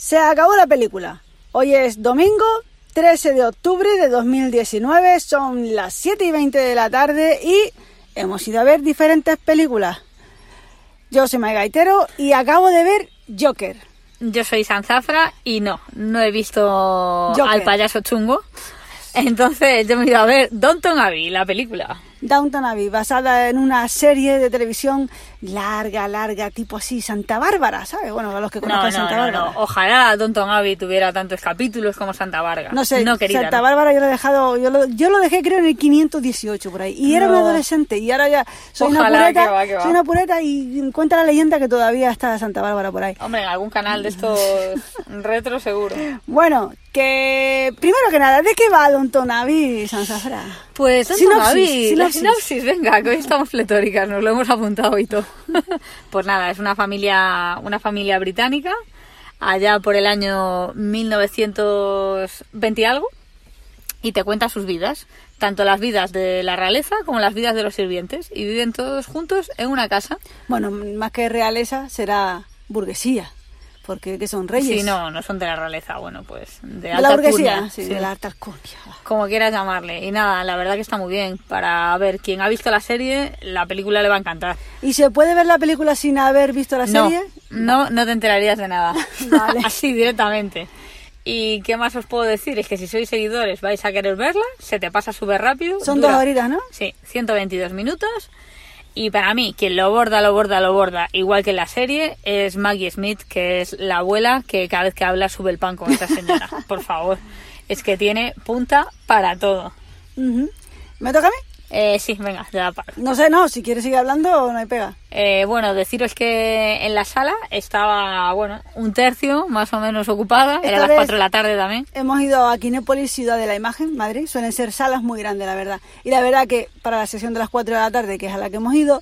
Se acabó la película. Hoy es domingo 13 de octubre de 2019, son las 7 y 20 de la tarde y hemos ido a ver diferentes películas. Yo soy Mai Gaitero y acabo de ver Joker. Yo soy Sanzafra y no, no he visto Joker. al payaso chungo. Entonces yo me he ido a ver Downton Abbey, la película. Downton Abbey, basada en una serie de televisión larga, larga, tipo así, Santa Bárbara, ¿sabes? Bueno, a los que No, conozcan no, Santa no, Bárbara. Ojalá Downton Abbey tuviera tantos capítulos como Santa Varga. No sé, no, querida, Santa. Bárbara yo lo he dejado, yo lo, yo lo dejé creo en el 518 por ahí. Y era un adolescente y ahora ya soy Ojalá, una pureta, que va, que va. soy una pureta y cuenta la leyenda que todavía está Santa Bárbara por ahí. Hombre, en algún canal de estos retro seguro. Bueno, que primero que nada, ¿de qué va Downton Abbey, Sansafra? Pues Sinopsis, la sinopsis. sinopsis, venga, que hoy estamos pletóricas, nos lo hemos apuntado y todo. pues nada, es una familia, una familia británica, allá por el año 1920 y algo, y te cuenta sus vidas, tanto las vidas de la realeza como las vidas de los sirvientes, y viven todos juntos en una casa. Bueno, más que realeza será burguesía, porque que son reyes. Sí, no, no son de la realeza, bueno, pues de de alta la burguesía, sí, sí. de la alta como quieras llamarle. Y nada, la verdad que está muy bien. Para ver, quien ha visto la serie, la película le va a encantar. ¿Y se puede ver la película sin haber visto la No, serie? no, no te enterarías de nada. Vale. Así directamente. ¿Y qué más os puedo decir? Es que si sois seguidores vais a querer verla, se te pasa súper rápido. Son dura- dos horitas, ¿no? Sí, 122 minutos. Y para mí, quien lo borda, lo borda, lo borda, igual que en la serie, es Maggie Smith, que es la abuela que cada vez que habla sube el pan con esta señora. Por favor. Es que tiene punta para todo. ¿Me toca a mí? Eh, sí, venga, ya paro. No sé, no, si quieres seguir hablando no hay pega. Eh, bueno, deciros que en la sala estaba, bueno, un tercio más o menos ocupada. Esta Era las vez- 4 de la tarde también. Hemos ido a Kinépolis, Ciudad de la Imagen, Madrid. Suelen ser salas muy grandes, la verdad. Y la verdad que para la sesión de las 4 de la tarde, que es a la que hemos ido,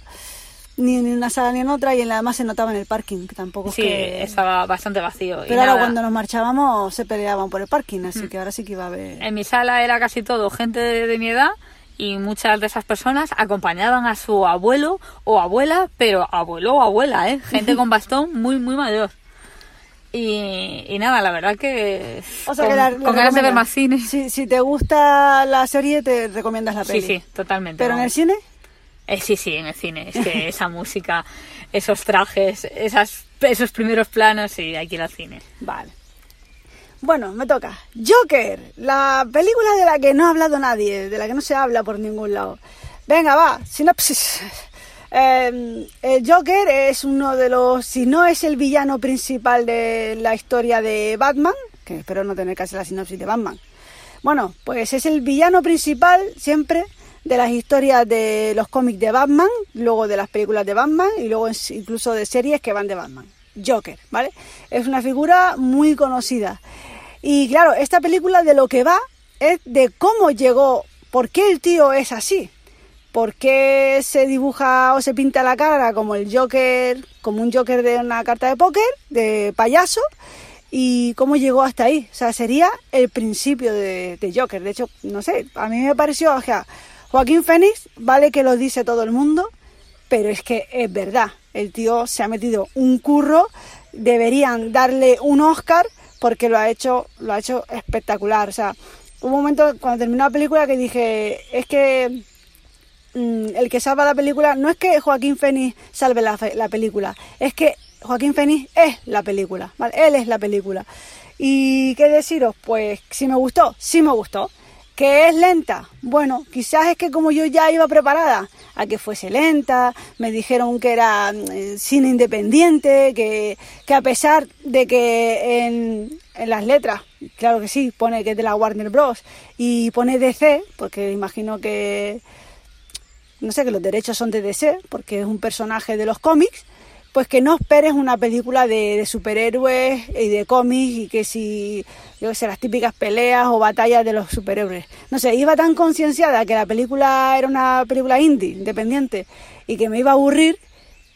ni en una sala ni en otra, y en la además se notaba en el parking, que tampoco es Sí, que... estaba bastante vacío. y Pero ahora nada, cuando nos marchábamos se peleaban por el parking, así que ahora sí que iba a haber... En mi sala era casi todo gente de, de mi edad y muchas de esas personas acompañaban a su abuelo o abuela, pero abuelo o abuela, ¿eh? Gente con bastón muy, muy mayor. Y, y nada, la verdad que... O sea con, que la- la con ganas de ver más cine. Si, si te gusta la serie, te recomiendas la Sí, peli. sí, totalmente. Pero en el cine, Eh, sí, sí, en el cine. Es que esa música, esos trajes, esas, esos primeros planos, sí, hay que ir al cine. Vale. Bueno, me toca. Joker, la película de la que no ha hablado nadie, de la que no se habla por ningún lado. Venga, va, sinopsis. Eh, el Joker es uno de los, si no es el villano principal de la historia de Batman, que espero no tener que hacer la sinopsis de Batman. Bueno, pues es el villano principal siempre de las historias de los cómics de Batman, luego de las películas de Batman y luego incluso de series que van de Batman. Joker, ¿vale? Es una figura muy conocida. Y claro, esta película de lo que va es de cómo llegó, por qué el tío es así. ¿Por qué se dibuja o se pinta la cara como el Joker, como un Joker de una carta de póker, de payaso? ¿Y cómo llegó hasta ahí? O sea, sería el principio de, Joker. De hecho, no sé, a mí me pareció, o sea, Joaquín Fénix, vale que lo dice todo el mundo, pero es que es verdad, el tío se ha metido un curro, deberían darle un Oscar porque lo ha hecho, lo ha hecho espectacular. O sea, hubo un momento cuando terminó la película que dije, es que mm, el que salva la película no es que Joaquín Fénix salve la, película, es que Joaquín Fénix es la película, ¿vale? Él es la película. ¿Y qué deciros? Pues si me gustó, sí me gustó. ¿Que es lenta? Bueno, quizás es que como yo ya iba preparada a que fuese lenta, me dijeron que era mm, cine independiente, que, que a pesar de que en, en las letras, claro que sí, pone que es de la Warner Bros. y pone DC, porque imagino que, no sé, que los derechos son de DC, porque es un personaje de los cómics, pues que no esperes una película de, superhéroes y de cómics y que si, yo sé, las típicas peleas o batallas de los superhéroes. No sé, iba tan concienciada que la película era una película indie, independiente, y que me iba a aburrir,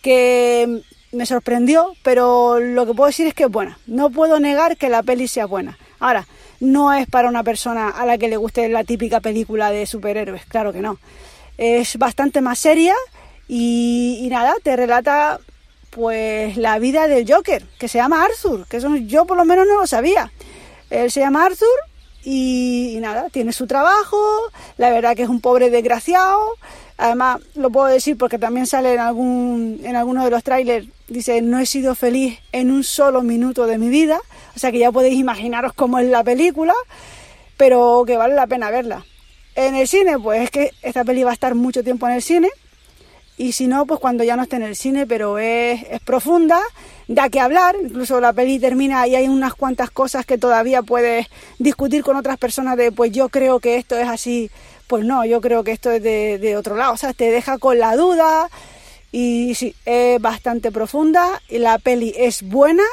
que me sorprendió, pero lo que puedo decir es que es buena. No puedo negar que la peli sea buena. Ahora, no es para una persona a la que le guste la típica película de superhéroes, claro que no. Es bastante más seria y nada, te relata pues la vida del Joker, que se llama Arthur, que eso yo por lo menos no lo sabía. Él se llama Arthur y, nada, tiene su trabajo, la verdad que es un pobre desgraciado, además lo puedo decir porque también sale en algún en alguno de los trailers, dice, no he sido feliz en un solo minuto de mi vida, o sea que ya podéis imaginaros cómo es la película, pero que vale la pena verla. En el cine, pues es que esta peli va a estar mucho tiempo en el cine, y si no, pues cuando ya no esté en el cine, pero es, es profunda, da que hablar, incluso la peli termina y hay unas cuantas cosas que todavía puedes discutir con otras personas de, pues yo creo que esto es así, pues no, yo creo que esto es de, otro lado, o sea, te deja con la duda y sí, es bastante profunda y la peli es buena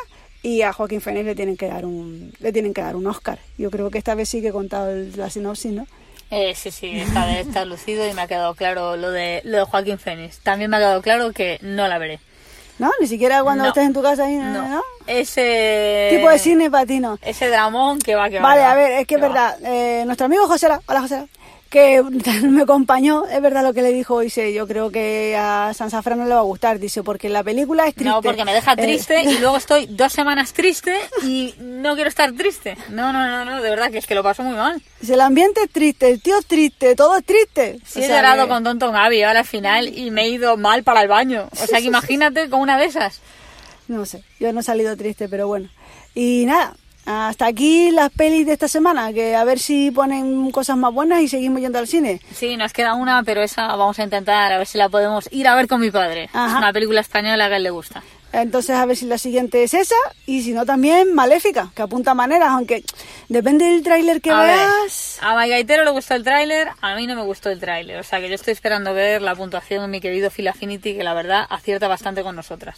y a Joaquín Phoenix le tienen que dar un le tienen que dar un Oscar. Yo creo que esta vez sí que he contado la sinopsis, ¿no? Eh, sí, sí, esta vez está lucido y me ha quedado claro lo de, lo de Joaquín Phoenix. También me ha quedado claro que no la veré. ¿No? Ni siquiera cuando No. estés en tu casa ahí, ¿no? No. Ese... Tipo de cine para ti, ¿no? Ese dramón que va, que va. Vale, a ver, es que es verdad. eh, nuestro amigo José, hola José, que me acompañó, es verdad lo que le dijo, dice, yo creo que a San Safran no le va a gustar, dice, porque la película es triste. No, porque me deja Eh, triste y luego estoy dos semanas triste y no quiero estar triste. No, no, no, no, de verdad que es que lo paso muy mal. dice, el ambiente es triste, el tío es triste, todo es triste. Sí, O he llorado que- con Tonto Gaby ahora al final y me he ido mal para el baño. O sea que imagínate con una de esas. No sé, yo no he salido triste, pero bueno. Y nada, hasta aquí las pelis de esta semana, que a ver si ponen cosas más buenas y seguimos yendo al cine. Sí, nos queda una, pero esa vamos a intentar a ver si la podemos ir a ver con mi padre. Ajá. Es una película española que a él le gusta. Entonces a ver si la siguiente es esa y si no también Maléfica, que apunta maneras, aunque depende del tráiler que a ver, veas. a Maigaitero le gustó el tráiler, a mí no me gustó el tráiler. O sea que yo estoy esperando ver la puntuación de mi querido Phil Affinity, que la verdad acierta bastante con nosotras.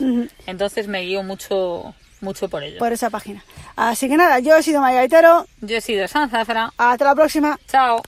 Entonces me guío mucho, mucho por ello. por esa página. Así que nada, yo he sido Maya Gaitero. Yo he sido San Zafra. Hasta la próxima. Chao.